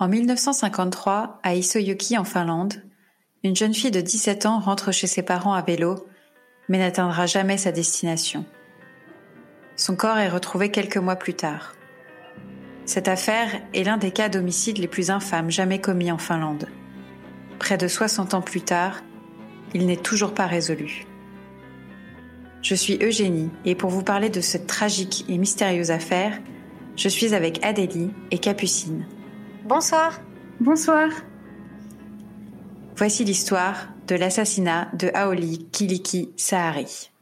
En 1953, à Isoyoki en Finlande, une jeune fille de 17 ans rentre chez ses parents à vélo, mais n'atteindra jamais sa destination. Son corps est retrouvé quelques mois plus tard. Cette affaire est l'un des cas d'homicide les plus infâmes jamais commis en Finlande. Près de 60 ans plus tard, il n'est toujours pas résolu. Je suis Eugénie et pour vous parler de cette tragique et mystérieuse affaire, je suis avec Adélie et Capucine. Bonsoir. Bonsoir. Voici l'histoire de l'assassinat de Aoli Kiliki Sahari.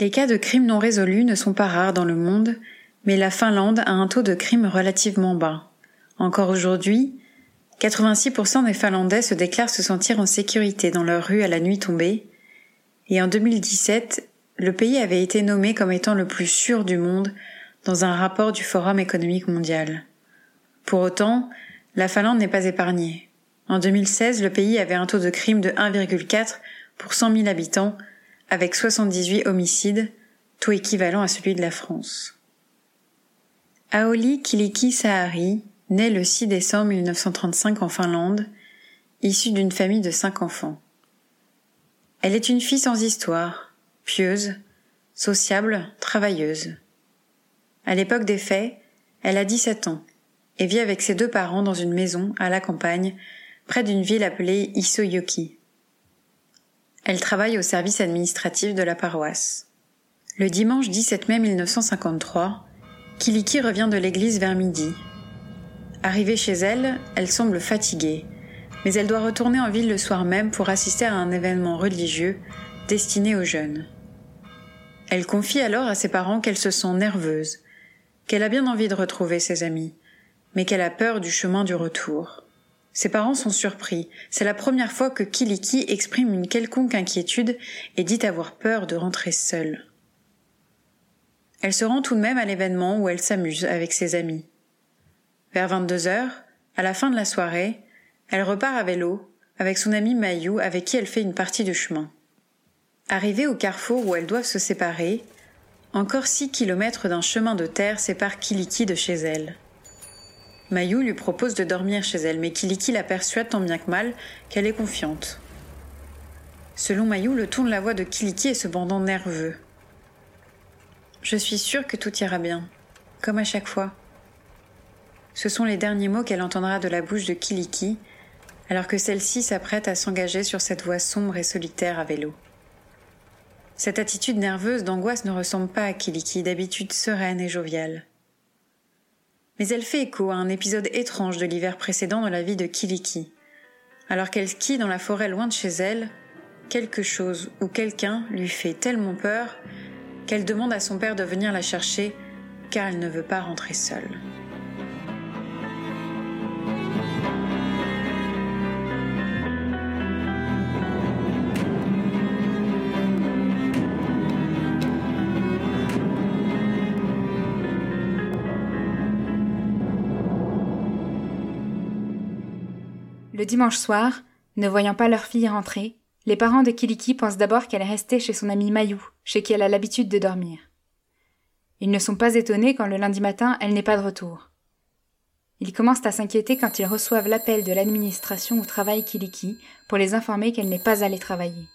Les cas de crimes non résolus ne sont pas rares dans le monde, mais la Finlande a un taux de crime relativement bas. Encore aujourd'hui, 86% des Finlandais se déclarent se sentir en sécurité dans leur rue à la nuit tombée, et en 2017, le pays avait été nommé comme étant le plus sûr du monde dans un rapport du Forum économique mondial. Pour autant, la Finlande n'est pas épargnée. En 2016, le pays avait un taux de crime de 1,4 pour 100 000 habitants, avec 78 homicides, taux équivalent à celui de la France. Aoli Kiliki Sahari naît le 6 décembre 1935 en Finlande, issue d'une famille de cinq enfants. Elle est une fille sans histoire, pieuse, sociable, travailleuse. À l'époque des faits, elle a 17 ans et vit avec ses deux parents dans une maison à la campagne, près d'une ville appelée Isoyoki. Elle travaille au service administratif de la paroisse. Le dimanche 17 mai 1953, Kiliki revient de l'église vers midi. Arrivée chez elle, elle semble fatiguée, mais elle doit retourner en ville le soir même pour assister à un événement religieux destiné aux jeunes. Elle confie alors à ses parents qu'elle se sent nerveuse, qu'elle a bien envie de retrouver ses amis, mais qu'elle a peur du chemin du retour. Ses parents sont surpris. C'est la première fois que Kiliki exprime une quelconque inquiétude et dit avoir peur de rentrer seule. Elle se rend tout de même à l'événement où elle s'amuse avec ses amis. Vers 22 heures, à la fin de la soirée, elle repart à vélo avec son amie Mayou avec qui elle fait une partie de chemin. Arrivée au carrefour où elles doivent se séparer, encore six kilomètres d'un chemin de terre séparent Kiliki de chez elle. Mayou lui propose de dormir chez elle, mais Kiliki la persuade tant bien que mal qu'elle est confiante. Selon Mayou, le ton de la voix de Kiliki est cependant nerveux. Je suis sûre que tout ira bien, comme à chaque fois. Ce sont les derniers mots qu'elle entendra de la bouche de Kiliki, alors que celle-ci s'apprête à s'engager sur cette voie sombre et solitaire à vélo. Cette attitude nerveuse d'angoisse ne ressemble pas à Kiliki, d'habitude sereine et joviale mais elle fait écho à un épisode étrange de l'hiver précédent dans la vie de Kiliki. Alors qu'elle skie dans la forêt loin de chez elle, quelque chose ou quelqu'un lui fait tellement peur qu'elle demande à son père de venir la chercher car elle ne veut pas rentrer seule. Le dimanche soir, ne voyant pas leur fille rentrer, les parents de Kiliki pensent d'abord qu'elle est restée chez son amie Mayou, chez qui elle a l'habitude de dormir. Ils ne sont pas étonnés quand le lundi matin elle n'est pas de retour. Ils commencent à s'inquiéter quand ils reçoivent l'appel de l'administration où travaille Kiliki pour les informer qu'elle n'est pas allée travailler.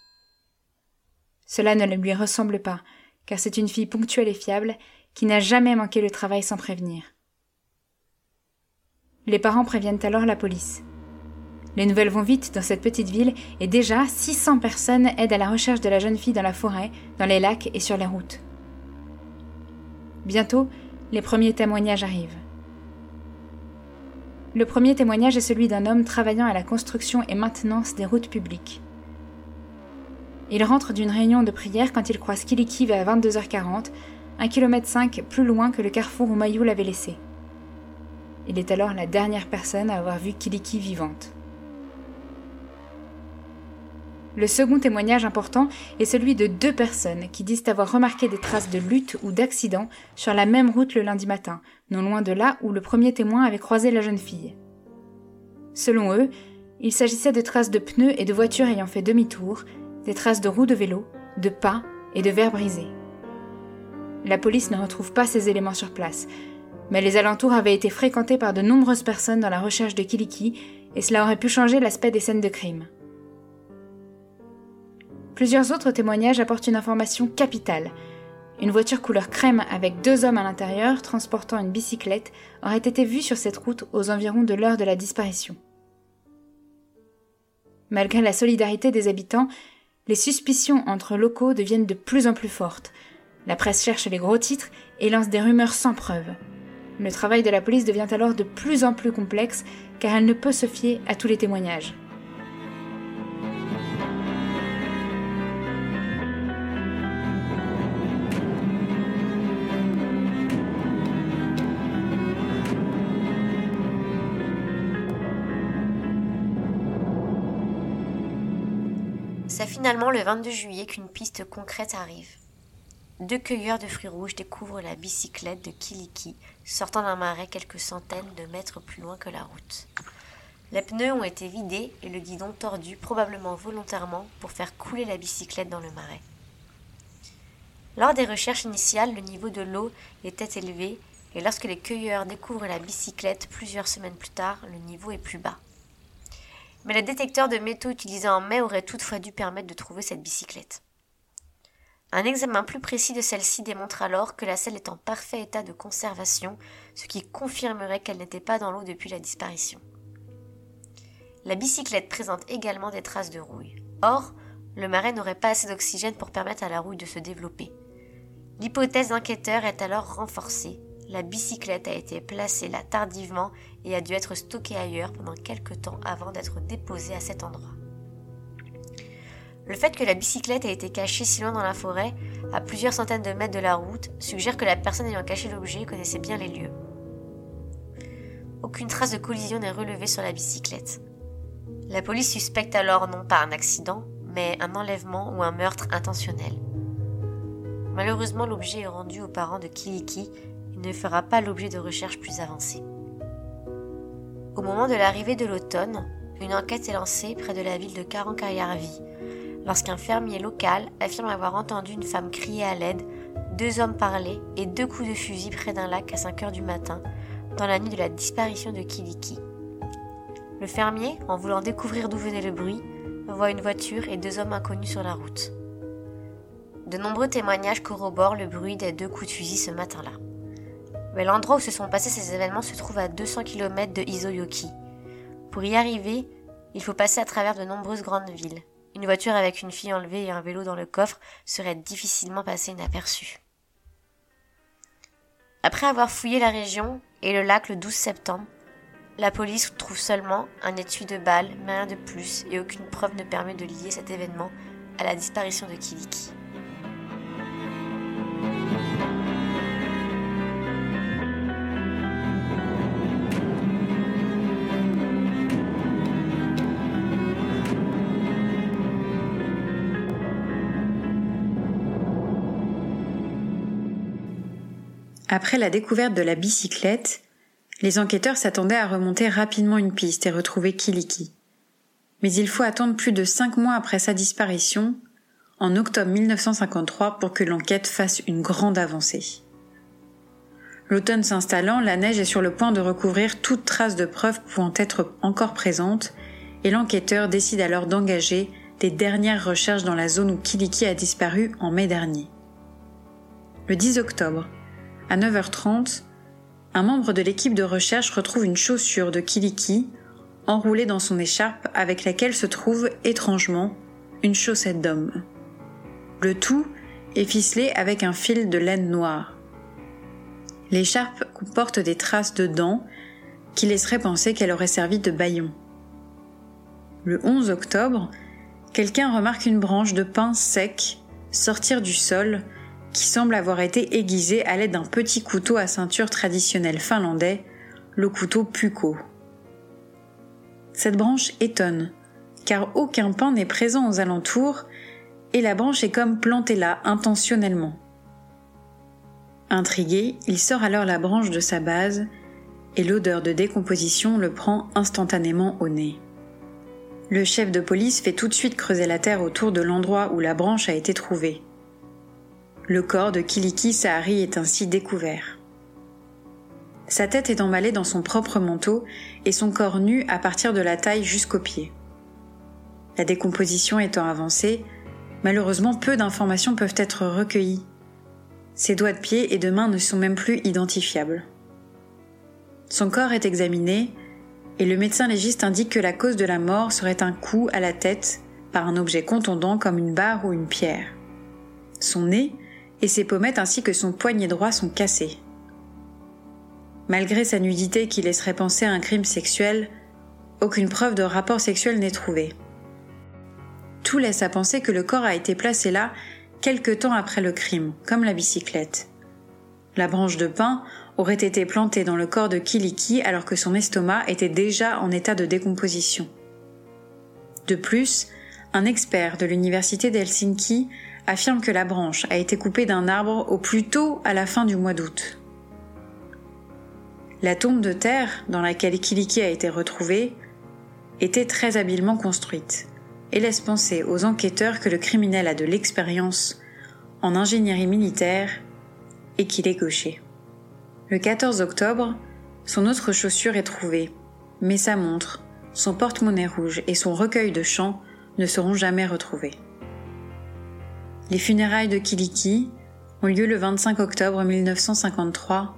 Cela ne lui ressemble pas, car c'est une fille ponctuelle et fiable qui n'a jamais manqué le travail sans prévenir. Les parents préviennent alors la police. Les nouvelles vont vite dans cette petite ville et déjà 600 personnes aident à la recherche de la jeune fille dans la forêt, dans les lacs et sur les routes. Bientôt, les premiers témoignages arrivent. Le premier témoignage est celui d'un homme travaillant à la construction et maintenance des routes publiques. Il rentre d'une réunion de prière quand il croise Kiliki vers 22h40, un kilomètre 5 plus loin que le carrefour où Mayou l'avait laissé. Il est alors la dernière personne à avoir vu Kiliki vivante. Le second témoignage important est celui de deux personnes qui disent avoir remarqué des traces de lutte ou d'accident sur la même route le lundi matin, non loin de là où le premier témoin avait croisé la jeune fille. Selon eux, il s'agissait de traces de pneus et de voitures ayant fait demi-tour, des traces de roues de vélo, de pas et de verres brisés. La police ne retrouve pas ces éléments sur place, mais les alentours avaient été fréquentés par de nombreuses personnes dans la recherche de Kiliki, et cela aurait pu changer l'aspect des scènes de crime. Plusieurs autres témoignages apportent une information capitale. Une voiture couleur crème avec deux hommes à l'intérieur transportant une bicyclette aurait été vue sur cette route aux environs de l'heure de la disparition. Malgré la solidarité des habitants, les suspicions entre locaux deviennent de plus en plus fortes. La presse cherche les gros titres et lance des rumeurs sans preuve. Le travail de la police devient alors de plus en plus complexe car elle ne peut se fier à tous les témoignages. Finalement le 22 juillet qu'une piste concrète arrive. Deux cueilleurs de fruits rouges découvrent la bicyclette de Kiliki sortant d'un marais quelques centaines de mètres plus loin que la route. Les pneus ont été vidés et le guidon tordu probablement volontairement pour faire couler la bicyclette dans le marais. Lors des recherches initiales, le niveau de l'eau était élevé et lorsque les cueilleurs découvrent la bicyclette plusieurs semaines plus tard, le niveau est plus bas. Mais le détecteur de métaux utilisé en mai aurait toutefois dû permettre de trouver cette bicyclette. Un examen plus précis de celle-ci démontre alors que la selle est en parfait état de conservation, ce qui confirmerait qu'elle n'était pas dans l'eau depuis la disparition. La bicyclette présente également des traces de rouille. Or, le marais n'aurait pas assez d'oxygène pour permettre à la rouille de se développer. L'hypothèse d'enquêteur est alors renforcée. La bicyclette a été placée là tardivement et a dû être stockée ailleurs pendant quelque temps avant d'être déposée à cet endroit. Le fait que la bicyclette ait été cachée si loin dans la forêt, à plusieurs centaines de mètres de la route, suggère que la personne ayant caché l'objet connaissait bien les lieux. Aucune trace de collision n'est relevée sur la bicyclette. La police suspecte alors non pas un accident, mais un enlèvement ou un meurtre intentionnel. Malheureusement, l'objet est rendu aux parents de Kiliki ne fera pas l'objet de recherches plus avancées. Au moment de l'arrivée de l'automne, une enquête est lancée près de la ville de Karankayarvi, lorsqu'un fermier local affirme avoir entendu une femme crier à l'aide, deux hommes parler et deux coups de fusil près d'un lac à 5 heures du matin, dans la nuit de la disparition de Kiliki. Le fermier, en voulant découvrir d'où venait le bruit, voit une voiture et deux hommes inconnus sur la route. De nombreux témoignages corroborent le bruit des deux coups de fusil ce matin-là. L'endroit où se sont passés ces événements se trouve à 200 km de Izoyoki. Pour y arriver, il faut passer à travers de nombreuses grandes villes. Une voiture avec une fille enlevée et un vélo dans le coffre serait difficilement passé inaperçu. Après avoir fouillé la région et le lac le 12 septembre, la police trouve seulement un étui de balles, mais rien de plus, et aucune preuve ne permet de lier cet événement à la disparition de Kiliki. Après la découverte de la bicyclette, les enquêteurs s'attendaient à remonter rapidement une piste et retrouver Kiliki. Mais il faut attendre plus de cinq mois après sa disparition, en octobre 1953, pour que l'enquête fasse une grande avancée. L'automne s'installant, la neige est sur le point de recouvrir toute trace de preuve pouvant être encore présente, et l'enquêteur décide alors d'engager des dernières recherches dans la zone où Kiliki a disparu en mai dernier. Le 10 octobre, à 9h30, un membre de l'équipe de recherche retrouve une chaussure de Kiliki enroulée dans son écharpe avec laquelle se trouve étrangement une chaussette d'homme. Le tout est ficelé avec un fil de laine noire. L'écharpe comporte des traces de dents qui laisseraient penser qu'elle aurait servi de baillon. Le 11 octobre, quelqu'un remarque une branche de pin sec sortir du sol qui semble avoir été aiguisée à l'aide d'un petit couteau à ceinture traditionnel finlandais le couteau Pucco. Cette branche étonne, car aucun pain n'est présent aux alentours, et la branche est comme plantée là intentionnellement. Intrigué, il sort alors la branche de sa base, et l'odeur de décomposition le prend instantanément au nez. Le chef de police fait tout de suite creuser la terre autour de l'endroit où la branche a été trouvée. Le corps de Kiliki Sahari est ainsi découvert. Sa tête est emballée dans son propre manteau et son corps nu à partir de la taille jusqu'aux pieds. La décomposition étant avancée, malheureusement peu d'informations peuvent être recueillies. Ses doigts de pied et de main ne sont même plus identifiables. Son corps est examiné et le médecin légiste indique que la cause de la mort serait un coup à la tête par un objet contondant comme une barre ou une pierre. Son nez et ses pommettes ainsi que son poignet droit sont cassés. Malgré sa nudité qui laisserait penser à un crime sexuel, aucune preuve de rapport sexuel n'est trouvée. Tout laisse à penser que le corps a été placé là quelque temps après le crime, comme la bicyclette. La branche de pin aurait été plantée dans le corps de Kiliki alors que son estomac était déjà en état de décomposition. De plus, un expert de l'université d'Helsinki affirme que la branche a été coupée d'un arbre au plus tôt à la fin du mois d'août. La tombe de terre dans laquelle Kiliki a été retrouvée était très habilement construite et laisse penser aux enquêteurs que le criminel a de l'expérience en ingénierie militaire et qu'il est gaucher. Le 14 octobre, son autre chaussure est trouvée, mais sa montre, son porte-monnaie rouge et son recueil de chants ne seront jamais retrouvés. Les funérailles de Kiliki ont lieu le 25 octobre 1953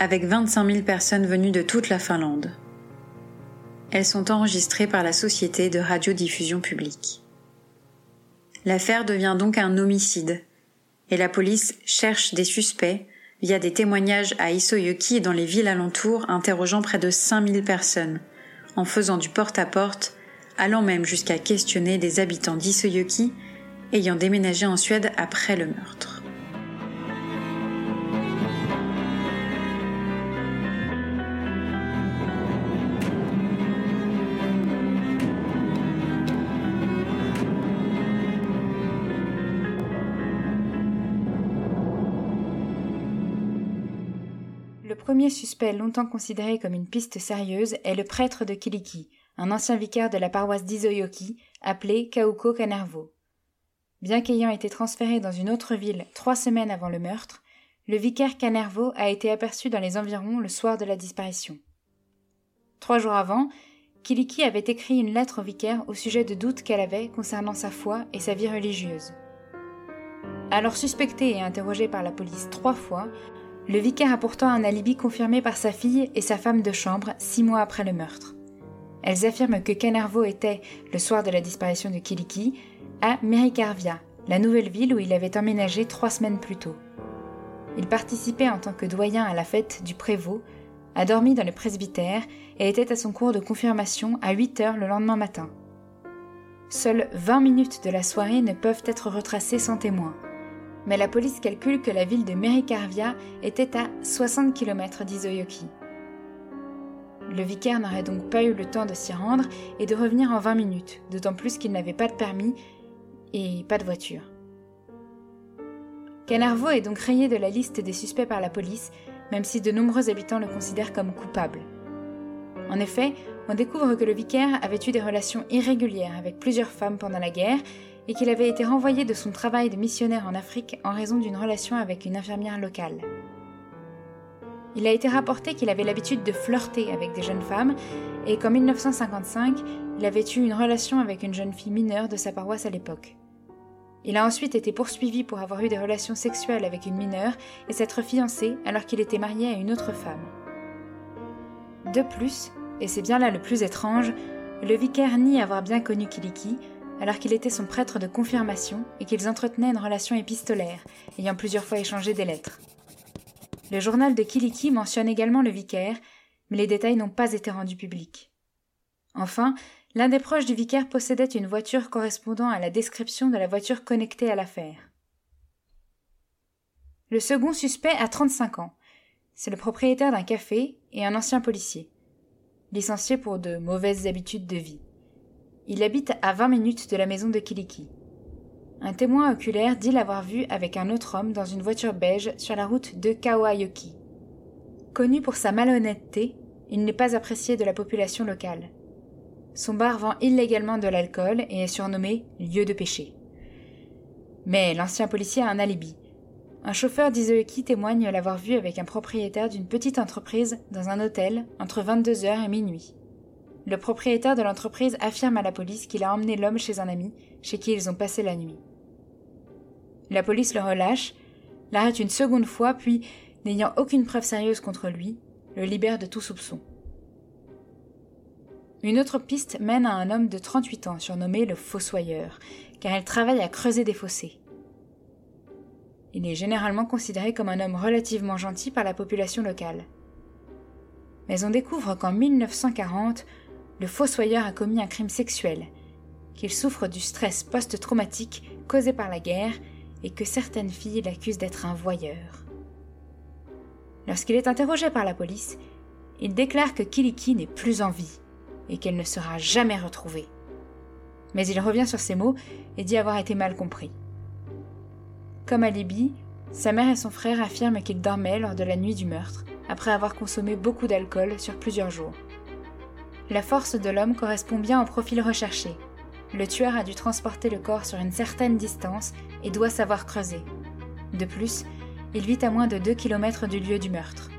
avec 25 000 personnes venues de toute la Finlande. Elles sont enregistrées par la Société de radiodiffusion publique. L'affaire devient donc un homicide et la police cherche des suspects via des témoignages à Isoyoki et dans les villes alentours interrogeant près de 5000 personnes, en faisant du porte-à-porte, allant même jusqu'à questionner des habitants d'Isoyoki ayant déménagé en Suède après le meurtre. Le premier suspect longtemps considéré comme une piste sérieuse est le prêtre de Kiliki, un ancien vicaire de la paroisse d'Isoyoki, appelé Kauko Kanervo. Bien qu'ayant été transféré dans une autre ville trois semaines avant le meurtre, le vicaire Canervo a été aperçu dans les environs le soir de la disparition. Trois jours avant, Kiliki avait écrit une lettre au vicaire au sujet de doutes qu'elle avait concernant sa foi et sa vie religieuse. Alors suspecté et interrogé par la police trois fois, le vicaire a pourtant un alibi confirmé par sa fille et sa femme de chambre six mois après le meurtre. Elles affirment que Canervo était, le soir de la disparition de Kiliki, à Merikarvia, la nouvelle ville où il avait emménagé trois semaines plus tôt. Il participait en tant que doyen à la fête du prévôt, a dormi dans le presbytère et était à son cours de confirmation à 8 heures le lendemain matin. Seules 20 minutes de la soirée ne peuvent être retracées sans témoin. Mais la police calcule que la ville de Merikarvia était à 60 km d'Izoyoki. Le vicaire n'aurait donc pas eu le temps de s'y rendre et de revenir en 20 minutes, d'autant plus qu'il n'avait pas de permis et pas de voiture. Canarvo est donc rayé de la liste des suspects par la police, même si de nombreux habitants le considèrent comme coupable. En effet, on découvre que le vicaire avait eu des relations irrégulières avec plusieurs femmes pendant la guerre et qu'il avait été renvoyé de son travail de missionnaire en Afrique en raison d'une relation avec une infirmière locale. Il a été rapporté qu'il avait l'habitude de flirter avec des jeunes femmes et qu'en 1955, il avait eu une relation avec une jeune fille mineure de sa paroisse à l'époque. Il a ensuite été poursuivi pour avoir eu des relations sexuelles avec une mineure et s'être fiancé alors qu'il était marié à une autre femme. De plus, et c'est bien là le plus étrange, le vicaire nie avoir bien connu Kiliki alors qu'il était son prêtre de confirmation et qu'ils entretenaient une relation épistolaire, ayant plusieurs fois échangé des lettres. Le journal de Kiliki mentionne également le vicaire, mais les détails n'ont pas été rendus publics. Enfin, L'un des proches du vicaire possédait une voiture correspondant à la description de la voiture connectée à l'affaire. Le second suspect a 35 ans. c'est le propriétaire d'un café et un ancien policier, licencié pour de mauvaises habitudes de vie. Il habite à 20 minutes de la maison de Kiliki. Un témoin oculaire dit l'avoir vu avec un autre homme dans une voiture beige sur la route de Kawayoki. Connu pour sa malhonnêteté, il n'est pas apprécié de la population locale. Son bar vend illégalement de l'alcool et est surnommé lieu de péché. Mais l'ancien policier a un alibi. Un chauffeur d'Izoeki témoigne l'avoir vu avec un propriétaire d'une petite entreprise dans un hôtel entre 22h et minuit. Le propriétaire de l'entreprise affirme à la police qu'il a emmené l'homme chez un ami, chez qui ils ont passé la nuit. La police le relâche, l'arrête une seconde fois, puis, n'ayant aucune preuve sérieuse contre lui, le libère de tout soupçon. Une autre piste mène à un homme de 38 ans surnommé le Fossoyeur, car il travaille à creuser des fossés. Il est généralement considéré comme un homme relativement gentil par la population locale. Mais on découvre qu'en 1940, le fossoyeur a commis un crime sexuel, qu'il souffre du stress post-traumatique causé par la guerre et que certaines filles l'accusent d'être un voyeur. Lorsqu'il est interrogé par la police, il déclare que Kiliki n'est plus en vie et qu'elle ne sera jamais retrouvée. Mais il revient sur ses mots et dit avoir été mal compris. Comme alibi, sa mère et son frère affirment qu'il dormait lors de la nuit du meurtre, après avoir consommé beaucoup d'alcool sur plusieurs jours. La force de l'homme correspond bien au profil recherché. Le tueur a dû transporter le corps sur une certaine distance et doit savoir creuser. De plus, il vit à moins de 2 km du lieu du meurtre.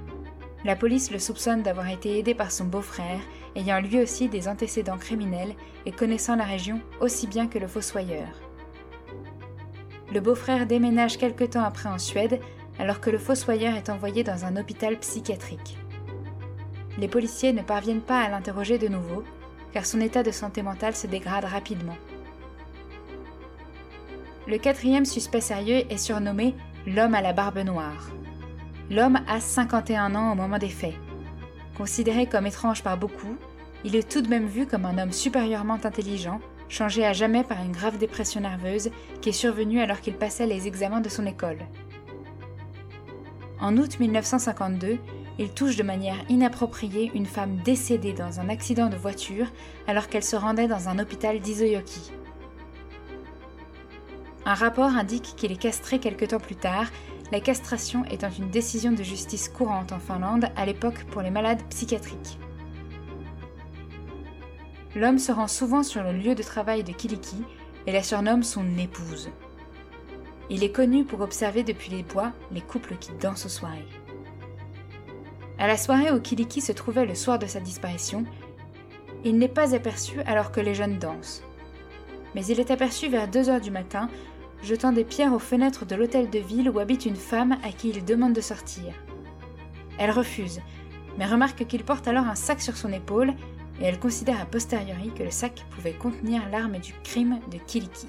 La police le soupçonne d'avoir été aidé par son beau-frère, ayant lui aussi des antécédents criminels et connaissant la région aussi bien que le fossoyeur. Le beau-frère déménage quelque temps après en Suède, alors que le fossoyeur est envoyé dans un hôpital psychiatrique. Les policiers ne parviennent pas à l'interroger de nouveau, car son état de santé mentale se dégrade rapidement. Le quatrième suspect sérieux est surnommé l'homme à la barbe noire. L'homme a 51 ans au moment des faits. Considéré comme étrange par beaucoup, il est tout de même vu comme un homme supérieurement intelligent changé à jamais par une grave dépression nerveuse qui est survenue alors qu'il passait les examens de son école. En août 1952, il touche de manière inappropriée une femme décédée dans un accident de voiture alors qu'elle se rendait dans un hôpital d'Izoyoki. Un rapport indique qu'il est castré quelque temps plus tard, la castration étant une décision de justice courante en Finlande à l'époque pour les malades psychiatriques l'homme se rend souvent sur le lieu de travail de Kiliki et la surnomme son épouse. Il est connu pour observer depuis les bois les couples qui dansent aux soirées. À la soirée où Kiliki se trouvait le soir de sa disparition, il n'est pas aperçu alors que les jeunes dansent. Mais il est aperçu vers 2 heures du matin, jetant des pierres aux fenêtres de l'hôtel de ville où habite une femme à qui il demande de sortir. Elle refuse, mais remarque qu'il porte alors un sac sur son épaule et elle considère a posteriori que le sac pouvait contenir l'arme du crime de Kiliki.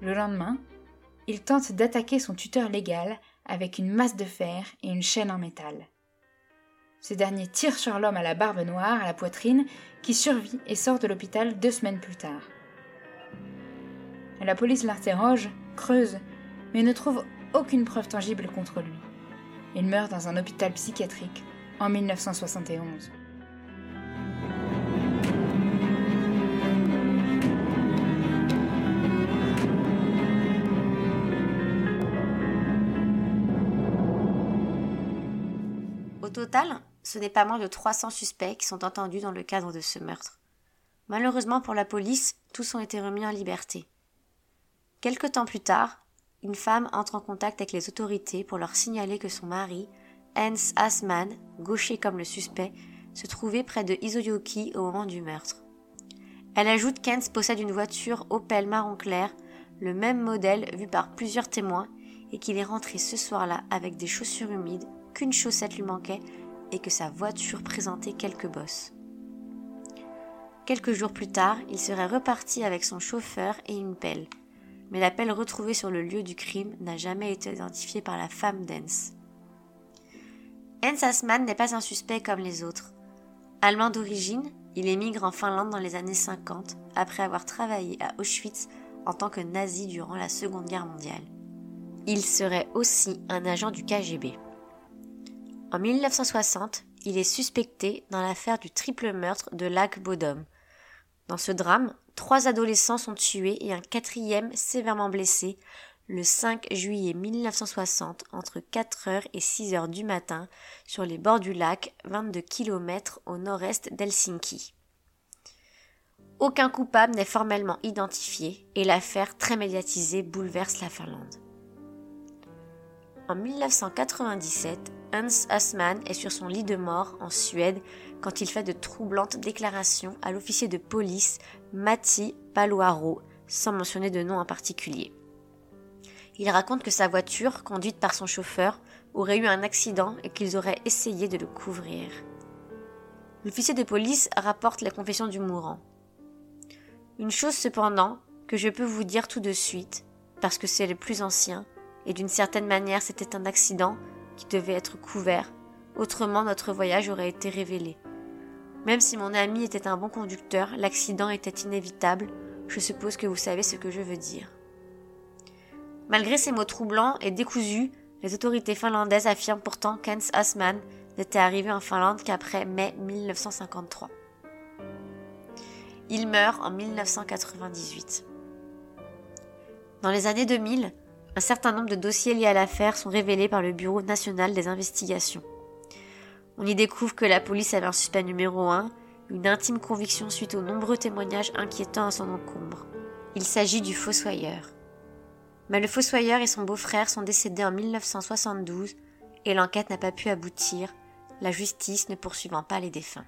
Le lendemain, il tente d'attaquer son tuteur légal avec une masse de fer et une chaîne en métal. Ce dernier tire sur l'homme à la barbe noire à la poitrine qui survit et sort de l'hôpital deux semaines plus tard. La police l'interroge, creuse, mais ne trouve aucune preuve tangible contre lui. Il meurt dans un hôpital psychiatrique en 1971. total, ce n'est pas moins de 300 suspects qui sont entendus dans le cadre de ce meurtre. Malheureusement pour la police, tous ont été remis en liberté. Quelque temps plus tard, une femme entre en contact avec les autorités pour leur signaler que son mari, Hans Asman, gaucher comme le suspect, se trouvait près de Izoyoki au moment du meurtre. Elle ajoute qu'Hens possède une voiture Opel marron clair, le même modèle vu par plusieurs témoins, et qu'il est rentré ce soir-là avec des chaussures humides, qu'une chaussette lui manquait et que sa voiture présentait quelques bosses. Quelques jours plus tard, il serait reparti avec son chauffeur et une pelle. Mais la pelle retrouvée sur le lieu du crime n'a jamais été identifiée par la femme d'Ens. Hens Asman n'est pas un suspect comme les autres. Allemand d'origine, il émigre en Finlande dans les années 50 après avoir travaillé à Auschwitz en tant que nazi durant la Seconde Guerre mondiale. Il serait aussi un agent du KGB. En 1960, il est suspecté dans l'affaire du triple meurtre de Lac Bodom. Dans ce drame, trois adolescents sont tués et un quatrième sévèrement blessé le 5 juillet 1960 entre 4h et 6h du matin sur les bords du lac, 22 km au nord-est d'Helsinki. Aucun coupable n'est formellement identifié et l'affaire très médiatisée bouleverse la Finlande. En 1997, Hans Assmann est sur son lit de mort en Suède quand il fait de troublantes déclarations à l'officier de police Matti Paloaro, sans mentionner de nom en particulier. Il raconte que sa voiture, conduite par son chauffeur, aurait eu un accident et qu'ils auraient essayé de le couvrir. L'officier de police rapporte la confession du mourant. Une chose cependant que je peux vous dire tout de suite, parce que c'est le plus ancien, et d'une certaine manière c'était un accident qui devait être couvert, autrement notre voyage aurait été révélé. Même si mon ami était un bon conducteur, l'accident était inévitable, je suppose que vous savez ce que je veux dire. Malgré ces mots troublants et décousus, les autorités finlandaises affirment pourtant qu'Hans Asman n'était arrivé en Finlande qu'après mai 1953. Il meurt en 1998. Dans les années 2000, un certain nombre de dossiers liés à l'affaire sont révélés par le Bureau national des investigations. On y découvre que la police avait un suspect numéro 1, une intime conviction suite aux nombreux témoignages inquiétants à son encombre. Il s'agit du fossoyeur. Mais le fossoyeur et son beau-frère sont décédés en 1972 et l'enquête n'a pas pu aboutir, la justice ne poursuivant pas les défunts.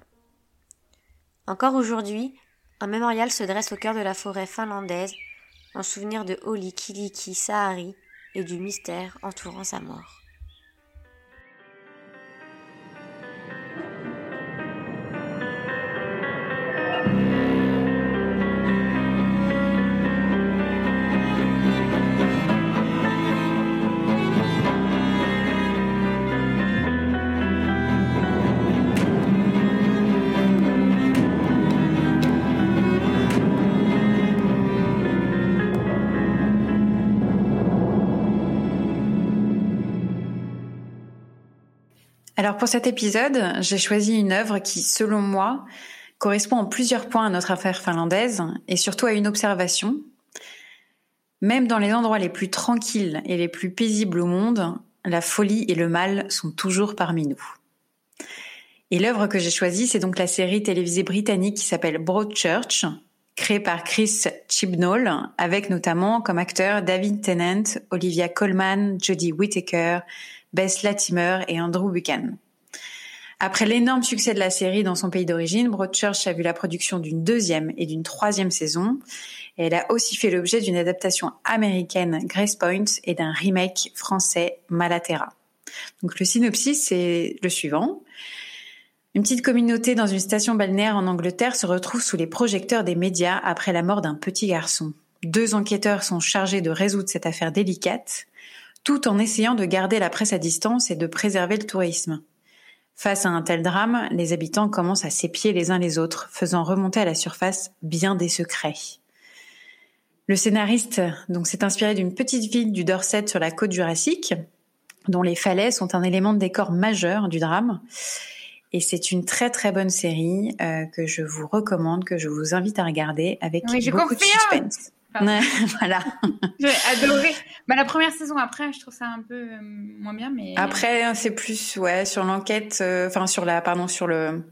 Encore aujourd'hui, un mémorial se dresse au cœur de la forêt finlandaise en souvenir de Oli Kiliki Sahari et du mystère entourant sa mort. Alors pour cet épisode, j'ai choisi une œuvre qui, selon moi, correspond en plusieurs points à notre affaire finlandaise et surtout à une observation. Même dans les endroits les plus tranquilles et les plus paisibles au monde, la folie et le mal sont toujours parmi nous. Et l'œuvre que j'ai choisie, c'est donc la série télévisée britannique qui s'appelle Broadchurch, créée par Chris Chibnall, avec notamment comme acteurs David Tennant, Olivia Colman, Jodie Whittaker, Bess Latimer et Andrew Buchan. Après l'énorme succès de la série dans son pays d'origine, Broadchurch a vu la production d'une deuxième et d'une troisième saison. Elle a aussi fait l'objet d'une adaptation américaine Grace Point et d'un remake français Malaterra. Donc le synopsis, c'est le suivant. Une petite communauté dans une station balnéaire en Angleterre se retrouve sous les projecteurs des médias après la mort d'un petit garçon. Deux enquêteurs sont chargés de résoudre cette affaire délicate tout en essayant de garder la presse à distance et de préserver le tourisme. Face à un tel drame, les habitants commencent à s'épier les uns les autres, faisant remonter à la surface bien des secrets. Le scénariste donc s'est inspiré d'une petite ville du Dorset sur la côte jurassique, dont les falaises sont un élément de décor majeur du drame. Et c'est une très très bonne série euh, que je vous recommande, que je vous invite à regarder avec beaucoup de suspense. voilà. J'ai adoré. Bah, la première saison après, je trouve ça un peu euh, moins bien, mais. Après, c'est plus, ouais, sur l'enquête, euh, enfin, sur la, pardon, sur le,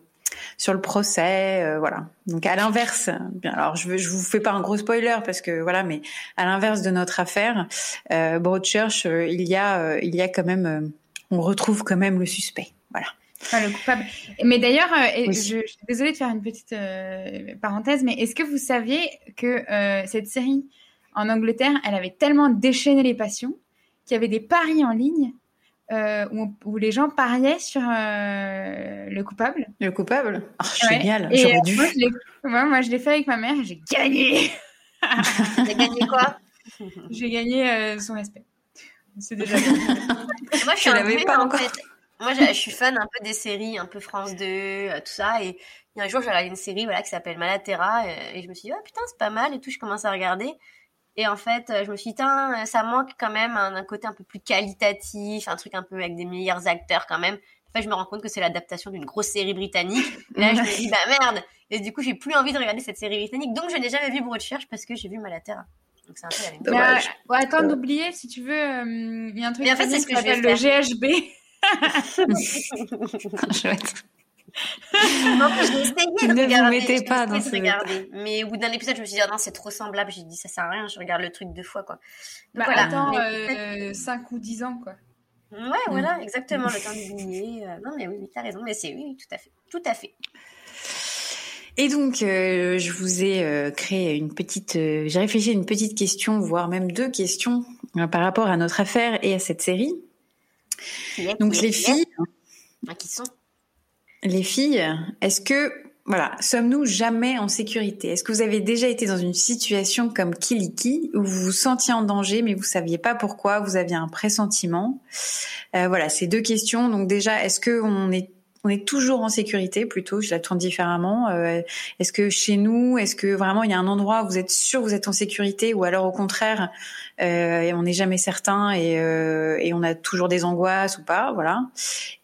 sur le procès, euh, voilà. Donc, à l'inverse, alors, je, je vous fais pas un gros spoiler parce que, voilà, mais à l'inverse de notre affaire, Broadchurch, il y a, il y a quand même, on retrouve quand même le suspect. Voilà. Enfin, le coupable. Mais d'ailleurs, euh, je, je, suis désolée de faire une petite euh, parenthèse, mais est-ce que vous saviez que euh, cette série en Angleterre, elle avait tellement déchaîné les passions qu'il y avait des paris en ligne où, où, les gens pariaient sur le coupable? Le coupable? Oh, Génial, j'aurais dû. Moi, moi, je l'ai fait avec ma mère et j'ai gagné. J'ai gagné quoi? J'ai gagné son respect. C'est déjà Moi, je l'avais pas encore. Moi, je, suis fan un peu des séries, un peu France 2, euh, tout ça. Et il y a un jour, j'ai regardé une série voilà, qui s'appelle Malaterra. Et, euh, et, je me suis dit, oh putain, c'est pas mal et tout. Je commence à regarder. Et en fait, euh, je me suis dit, ça manque quand même un, côté un peu plus qualitatif, un truc un peu avec des meilleurs acteurs quand même. Enfin, je me rends compte que c'est l'adaptation d'une grosse série britannique. là, je me dis, bah merde. Et du coup, j'ai plus envie de regarder cette série britannique. Donc, je n'ai jamais vu Broadchurch parce que j'ai vu Malaterra. Donc, c'est un peu la même chose. Attends d'oublier, si tu veux, euh, il y a un truc en fait, je vais le GHB. Chouette. non, j'ai essayé de ne regarder. vous mettez pas dans ce... regarder. Mais au bout d'un épisode, je me suis dit, ah non, c'est trop semblable. J'ai dit, ça sert à rien, je regarde le truc deux fois, quoi. Donc, bah, voilà. Attends, euh, 5 ou 10 ans, quoi. Ouais, voilà, exactement, le temps d'oublier. Euh, non, mais oui, oui t'as raison. Mais c'est, oui, oui, tout à fait. Tout à fait. Et donc, euh, je vous ai euh, créé une petite, euh, j'ai réfléchi à une petite question, voire même deux questions euh, par rapport à notre affaire et à cette série. Donc, les filles. Ah, qui sont Les filles, est-ce que, voilà, sommes-nous jamais en sécurité? Est-ce que vous avez déjà été dans une situation comme Kiliki où vous vous sentiez en danger mais vous saviez pas pourquoi, vous aviez un pressentiment? Voilà, ces deux questions. Donc déjà, est-ce que on est on est toujours en sécurité plutôt, je la tourne différemment. Euh, est-ce que chez nous, est-ce que vraiment il y a un endroit où vous êtes sûr vous êtes en sécurité ou alors au contraire euh, on n'est jamais certain et, euh, et, on a toujours des angoisses ou pas, voilà.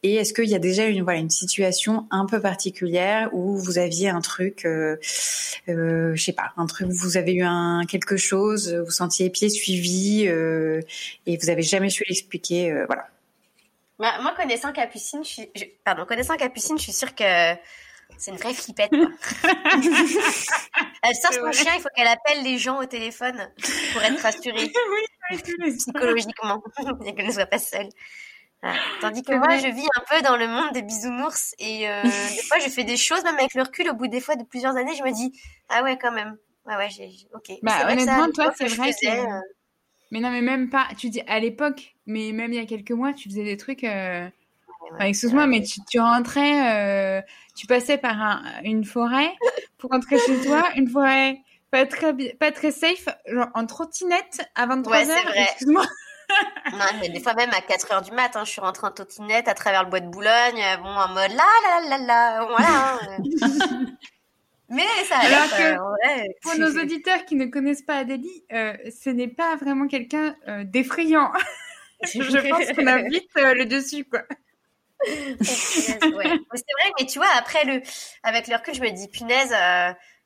Et est-ce qu'il y a déjà une voilà une situation un peu particulière où vous aviez un truc, euh, je sais pas, un truc, vous avez eu un quelque chose, vous sentiez pieds suivis et vous avez jamais su l'expliquer, voilà. Moi, connaissant Capucine, je suis, je, pardon, connaissant Capucine, je suis sûre que c'est une vraie flippette. Quoi. elle sort son chien, il faut qu'elle appelle les gens au téléphone pour être rassurée oui, psychologiquement et qu'elle ne soit pas seule. Voilà. Tandis que moi, je vis un peu dans le monde des bisounours et euh, des fois, je fais des choses, même avec le recul, au bout des fois de plusieurs années, je me dis ah ouais, quand même. Ouais, ouais, j'ai, ok. Bah, honnêtement, toi, c'est vrai que. Euh... Mais non, mais même pas. Tu dis à l'époque, mais même il y a quelques mois, tu faisais des trucs. Euh... Enfin, excuse-moi, mais tu, tu rentrais, euh, tu passais par un, une forêt pour rentrer chez toi, une forêt pas très, pas très safe, genre en trottinette à 23 ouais. Excuse-moi. non, mais des fois même à 4 heures du matin, hein, je suis rentrée en trottinette à travers le bois de Boulogne, bon, en mode là, là, là, là, voilà. Hein. Mais ça a Alors que, euh, ouais. pour nos auditeurs qui ne connaissent pas Adélie, euh, ce n'est pas vraiment quelqu'un euh, d'effrayant. je pense qu'on a vite euh, le dessus, quoi. ouais. C'est vrai, mais tu vois, après, le, avec le recul, je me dis, punaise,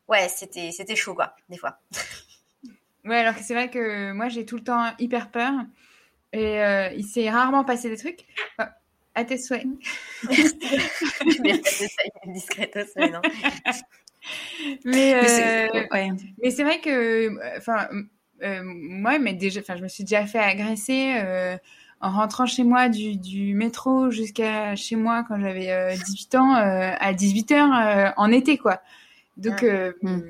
ouais, c'était, c'était chaud, quoi, des fois. ouais, alors que c'est vrai que moi, j'ai tout le temps hyper peur. Et il s'est rarement passé des trucs. Oh, à tes souhaits. ça, discrète aussi, non. Mais, euh, mais c'est ouais. Vrai que, enfin, euh, moi, mais déjà, enfin, je me suis déjà fait agresser euh, en rentrant chez moi du, du métro jusqu'à chez moi quand j'avais euh, 18 ans à 18 heures en été, quoi. Donc, mmh.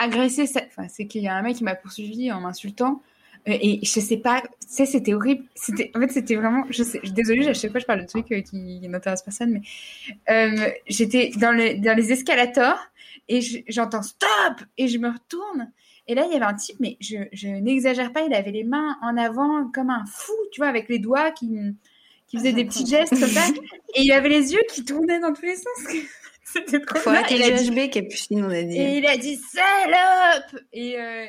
agresser, c'est qu'il y a un mec qui m'a poursuivi en m'insultant. Et je sais pas, tu sais, c'était horrible. C'était, en fait, c'était vraiment, je sais, désolée, à chaque fois je parle de trucs qui n'intéressent personne, mais euh, j'étais dans, le, dans les escalators et j'entends stop et je me retourne et là, il y avait un type, mais je, je n'exagère pas, il avait les mains en avant comme un fou, tu vois, avec les doigts qui, qui faisaient des petits gestes comme ça. Et il avait les yeux qui tournaient dans tous les sens. C'était trop Faut arrêter le Capucine, on a dit. Et il a dit salope Et, euh,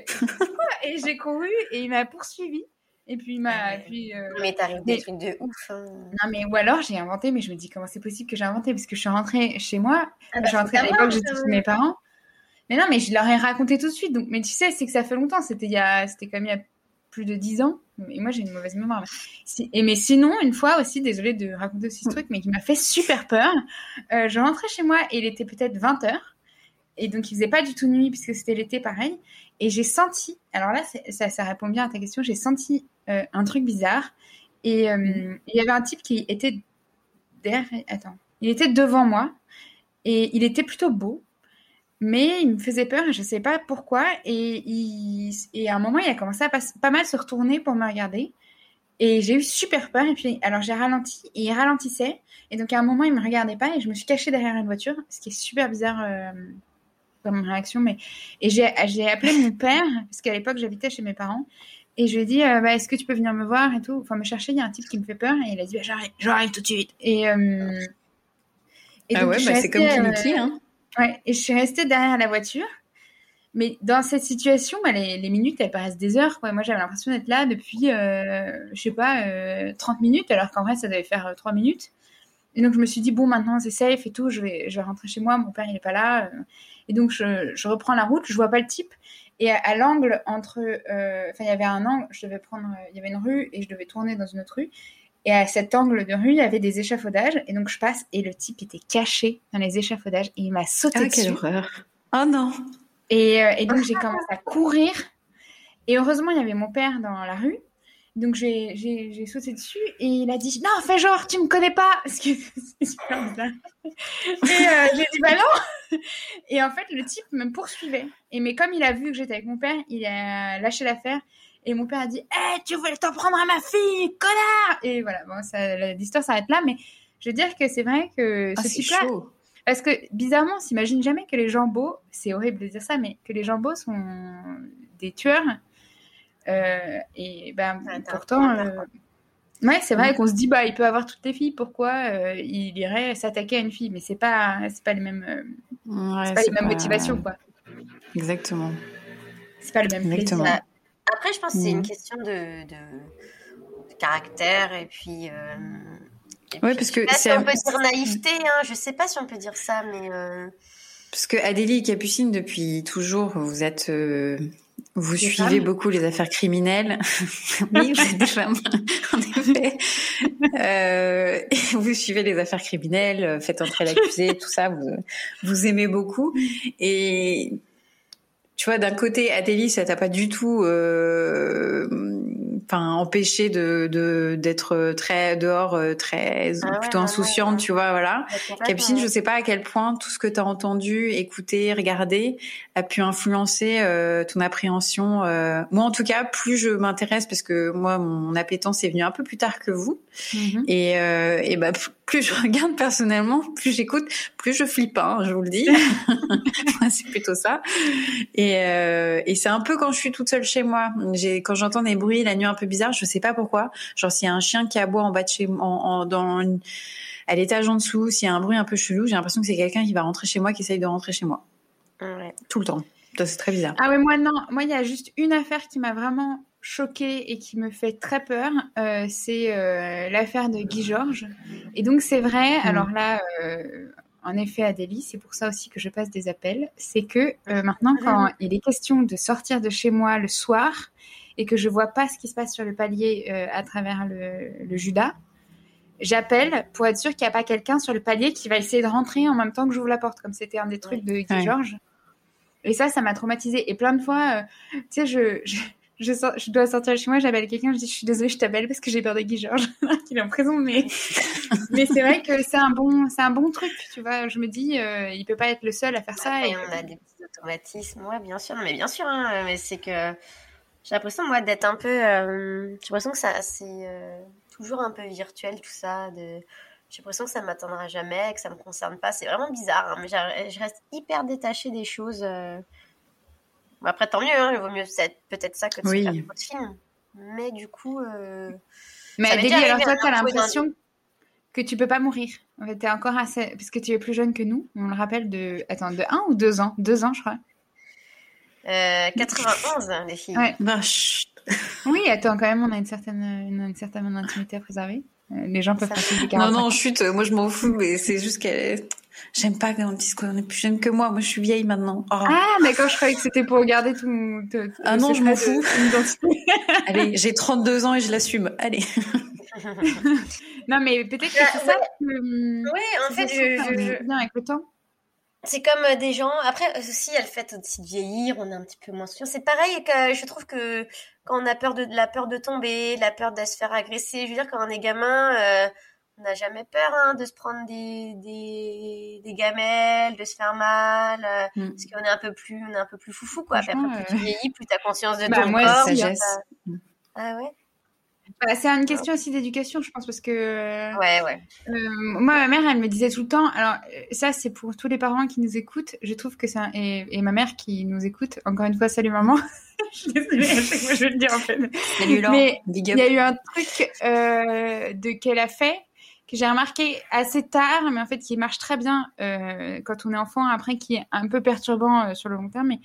et, et j'ai couru et il m'a poursuivi. Et puis, il m'a. Puis, euh, mais t'arrives des trucs de ouf. Hein. Non, mais ou alors j'ai inventé, mais je me dis comment c'est possible que j'ai inventé? Parce que je suis rentrée chez moi. Ah bah, je suis rentrée à l'époque, j'étais chez mes parents. Mais non, mais je leur ai raconté tout de suite. Donc, mais tu sais, c'est que ça fait longtemps. C'était il y a, c'était comme il y a plus de dix ans. Et moi, j'ai une mauvaise mémoire. Et mais sinon, une fois aussi, désolée de raconter aussi ce truc, mais qui m'a fait super peur. Euh, je rentrais chez moi et il était peut-être 20 heures. Et donc, il faisait pas du tout nuit puisque c'était l'été, pareil. Et j'ai senti, alors là, ça, ça répond bien à ta question, j'ai senti euh, un truc bizarre. Et euh, il y avait un type qui était derrière, attends, il était devant moi et il était plutôt beau mais il me faisait peur et je sais pas pourquoi. Et, il, et à un moment, il a commencé à pas, pas mal se retourner pour me regarder. Et j'ai eu super peur. Et puis, alors j'ai ralenti et il ralentissait. Et donc à un moment, il me regardait pas et je me suis cachée derrière une voiture, ce qui est super bizarre euh, comme réaction. Mais et j'ai appelé mon père parce qu'à l'époque j'habitais chez mes parents. Et je lui ai dit, euh, bah, est-ce que tu peux venir me voir et tout, enfin me chercher. Il y a un type qui me fait peur et il a dit, bah, j'arrive, j'arrive tout de suite. Et, euh, et ah ouais, bah, c'est comme Kinky, hein. Ouais, et je suis restée derrière la voiture. Mais dans cette situation, bah, les, minutes, elles paraissent des heures. Moi, j'avais l'impression d'être là depuis, euh, je sais pas, euh, 30 minutes, alors qu'en vrai, ça devait faire euh, 3 minutes. Et donc je me suis dit bon maintenant c'est safe et tout, je vais, je vais rentrer chez moi, mon père il est pas là. euh. Et donc je, je reprends la route, je vois pas le type. Et à, à l'angle entre, euh, enfin il y avait un angle, je devais prendre, euh, il y avait une rue et je devais tourner dans une autre rue. Et à cet angle de rue, il y avait des échafaudages. Et donc je passe et le type était caché dans les échafaudages et il m'a sauté Ah, dessus. quelle horreur. Oh non. Et, euh, et donc j'ai commencé à courir. Et heureusement, il y avait mon père dans la rue. Donc j'ai, sauté dessus et il a dit Non, fais genre, tu me connais pas Parce que c'est super bizarre. Et euh, j'ai dit Bah non Et en fait, le type me poursuivait. Et mais comme il a vu que j'étais avec mon père, il a lâché l'affaire. Et mon père a dit Hé, tu voulais t'en prendre à ma fille, connard Et voilà, bon, ça, l'histoire s'arrête là. Mais je veux dire que c'est vrai que Ah, ce c'est type-là, chaud. parce que bizarrement, on s'imagine jamais que les gens beaux, c'est horrible de dire ça, mais que les gens beaux sont des tueurs. Euh, et ben pourtant, euh, ouais, c'est vrai qu'on se dit bah il peut avoir toutes les filles, pourquoi euh, il irait s'attaquer à une fille, mais c'est pas c'est pas les mêmes euh, Ouais, c'est pas les mêmes motivations quoi. Exactement. C'est pas le même Exactement. plaisir. Après, je pense que c'est une question de, de, caractère et puis. euh, et Ouais, puis, parce que si on un- peut dire naïveté, hein, je sais pas si on peut dire ça, mais. euh, Parce que Adélie et Capucine, depuis toujours, vous êtes, euh, vous Des suivez femmes. beaucoup les affaires criminelles. oui, vous êtes des femmes, en effet. Vous suivez les affaires criminelles, faites entrer l'accusé, tout ça, vous, vous aimez beaucoup. Et tu vois, d'un côté, Adélie, ça t'a pas du tout, euh, enfin, empêché de de- d'être très dehors, euh, très Ah ouais, plutôt insouciante, ouais. tu vois, voilà. Capucine, je sais pas à quel point tout ce que tu as entendu, écouté, regardé a pu influencer euh, ton appréhension. euh. Moi, en tout cas, plus je m'intéresse, parce que moi, mon appétence est venue un peu plus tard que vous, Mhm. et, euh, et bah, plus je regarde personnellement, plus j'écoute, plus je flippe, hein, je vous le dis. C'est plutôt ça. Et, euh, et c'est un peu quand je suis toute seule chez moi. J'ai, quand j'entends des bruits la nuit un peu bizarres, je sais pas pourquoi. Genre s'il y a un chien qui aboie en bas de chez moi, en, en- dans une- à l'étage en dessous, s'il y a un bruit un peu chelou, j'ai l'impression que c'est quelqu'un qui va rentrer chez moi, qui essaye de rentrer chez moi. Ouais. Tout le temps. Ça, c'est très bizarre. Ah ouais, moi non, moi il y a juste une affaire qui m'a vraiment choquée et qui me fait très peur, euh, c'est euh, l'affaire de Guy Georges. Et donc c'est vrai, Mm. alors là, euh, en effet Adélie, c'est pour ça aussi que je passe des appels, c'est que euh, maintenant quand il est question de sortir de chez moi le soir et que je vois pas ce qui se passe sur le palier euh, à travers le, le Judas, j'appelle pour être sûr qu'il n'y a pas quelqu'un sur le palier qui va essayer de rentrer en même temps que j'ouvre la porte, comme c'était un des trucs de Guy Ouais. Georges. Et ça, ça m'a traumatisée. Et plein de fois, euh, tu sais, je, je, je, sors- je dois sortir de chez moi, j'appelle quelqu'un, je dis, je suis désolée, je t'appelle parce que j'ai peur de Guy Georges, qu'il est en prison. Mais, mais c'est vrai que c'est un bon, c'est un bon truc, tu vois. Je me dis, euh, il peut pas être le seul à faire ça. Après, Et, on a des petits automatismes, ouais, bien sûr, mais bien sûr, hein, mais c'est que j'ai l'impression, moi, d'être un peu. euh, j'ai l'impression que ça, c'est euh, toujours un peu virtuel, tout ça. De... J'ai l'impression que ça m'atteindra jamais, que ça me concerne pas. C'est vraiment bizarre, hein, mais je reste hyper détachée des choses. euh. Bon, après, tant mieux, hein, il vaut mieux peut-être ça que de Oui. faire de films. Mais du coup. mais Adélie, alors toi, un peu l'impression que tu peux pas mourir. En fait, t'es encore assez, parce que tu es plus jeune que nous. On le rappelle de, attends, de un ou deux ans, deux ans, je crois. Euh, 91, hein, les filles. Ouais. Bah, chut. Oui, attends, quand même, on a une certaine, une, une certaine intimité à préserver. Euh, Les gens peuvent passer des Non, 45 non, chut, moi je m'en fous, mais c'est juste qu'elle est... J'aime pas quand on dise qu'on est plus jeune que moi. Moi, je suis vieille maintenant. Oh. Ah, d'accord, je croyais que c'était pour regarder tout. tout- tout Ah non, je m'en fous. Allez, j'ai 32 ans et je l'assume. Allez. non, mais peut-être que Ah, c'est ça que. hum, Oui, en fait, ça se je, je- je- bien avec le temps. C'est comme euh, des gens. Après aussi, il y a le fait aussi de vieillir, on est un petit peu moins sûr. C'est pareil que je trouve que quand on a peur de la peur de tomber, la peur de se faire agresser. Je veux dire, quand on est gamin, euh, on n'a jamais peur hein, de se prendre des, des des gamelles, de se faire mal, euh, Mm. parce qu'on est un peu plus, on est un peu plus foufou quoi. Après, plus tu vieillis, plus t'as conscience de Bah, ton moi, corps. sagesse. t'as- Ah ouais? Bah, c'est une question aussi d'éducation, je pense, parce que. euh, Ouais, ouais. Euh, moi, ma mère, elle me disait tout le temps. Alors, euh, ça, c'est pour tous les parents qui nous écoutent. Je trouve que c'est un- et, et ma mère qui nous écoute. Encore une fois, salut maman. je suis désolée, à chaque fois je vais le dire en fait. Salut Laure. Mais Il y a eu un truc euh, de qu'elle a fait que j'ai remarqué assez tard, mais en fait qui marche très bien quand on est enfant. Après, qui est un peu perturbant sur le long terme, mais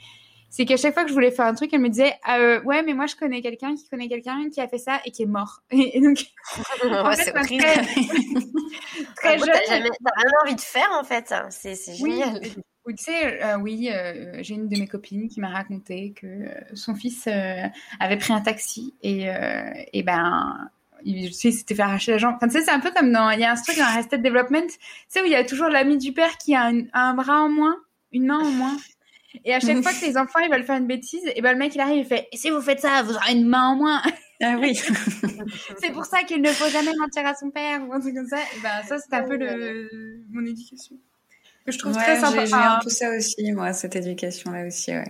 c'est qu'à chaque fois que je voulais faire un truc, elle me disait euh, ouais, mais moi je connais quelqu'un qui connaît quelqu'un qui a fait ça et qui est mort. Et, donc, en fait, c'est très, très jeune. T'as rien envie de faire en fait. C'est génial. Oui. tu sais, euh, oui, euh, j'ai une de mes copines qui m'a raconté que euh, son fils avait pris un taxi et, et ben il s'était fait arracher la jambe. Enfin, tu sais, c'est un peu comme dans, il y a un truc dans Arrested Development, tu sais, où il y a toujours l'ami du père qui a un, un, bras en moins, une main en moins. Et à chaque fois que les enfants, ils veulent faire une bêtise, et ben le mec, il arrive, il fait, et si vous faites ça, vous aurez une main en moins. Ah oui. c'est pour ça qu'il ne faut jamais mentir à son père ou un truc comme ça. Et ben, ça, c'est un peu le, mon éducation. Que je trouve très sympa. J'ai un peu ça aussi, moi, cette éducation-là aussi, ouais.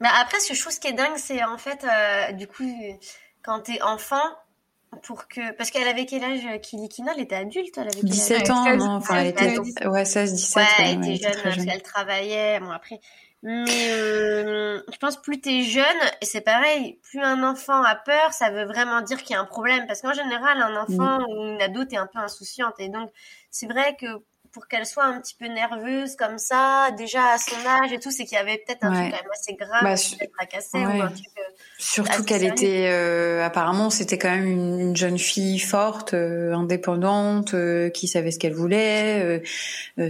Mais après, ce chose qui est dingue, c'est en fait, euh, du coup, quand t'es enfant, pour que parce qu'elle avait quel âge Kilikina elle était adulte elle avait 17 ans non enfin elle était ouais 16 17 ouais, elle était jeune parce qu'elle travaillait bon après mais euh, je pense plus t'es jeune, et c'est pareil, plus un enfant a peur, ça veut vraiment dire qu'il y a un problème. Parce qu'en général, un enfant ou une ado est un peu insouciante. Et donc, c'est vrai que pour qu'elle soit un petit peu nerveuse comme ça, déjà à son âge et tout, c'est qu'il y avait peut-être un truc quand même assez grave, bah, peut-être ou un truc. Euh, Surtout qu'elle était, euh, apparemment, c'était quand même une, jeune fille forte, euh, indépendante, qui savait ce qu'elle voulait,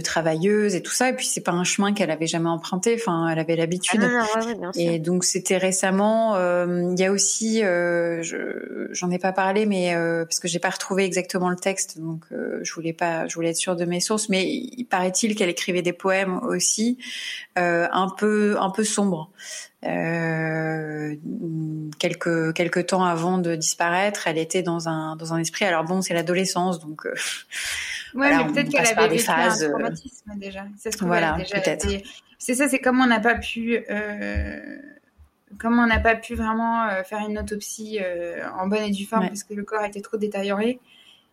travailleuse et tout ça. Et puis c'est pas un chemin qu'elle avait jamais emprunté. Enfin, elle avait l'habitude. Ah et donc c'était récemment. Il y a aussi, j'en ai pas parlé, mais parce que j'ai pas retrouvé exactement le texte, donc je voulais pas, je voulais être sûre de mes sources mais il paraît-il qu'elle écrivait des poèmes aussi euh, un peu un peu sombres. Euh, quelques quelques temps avant de disparaître, elle était dans un dans un esprit. Alors bon, c'est l'adolescence, donc. Euh, ouais, mais peut-être qu'elle avait vécu phases, un euh, traumatisme déjà. voilà, peut-être. C'est ça, c'est comme on n'a pas pu. Euh, comme on n'a pas pu vraiment faire une autopsie en bonne et due forme parce que le corps était trop détérioré,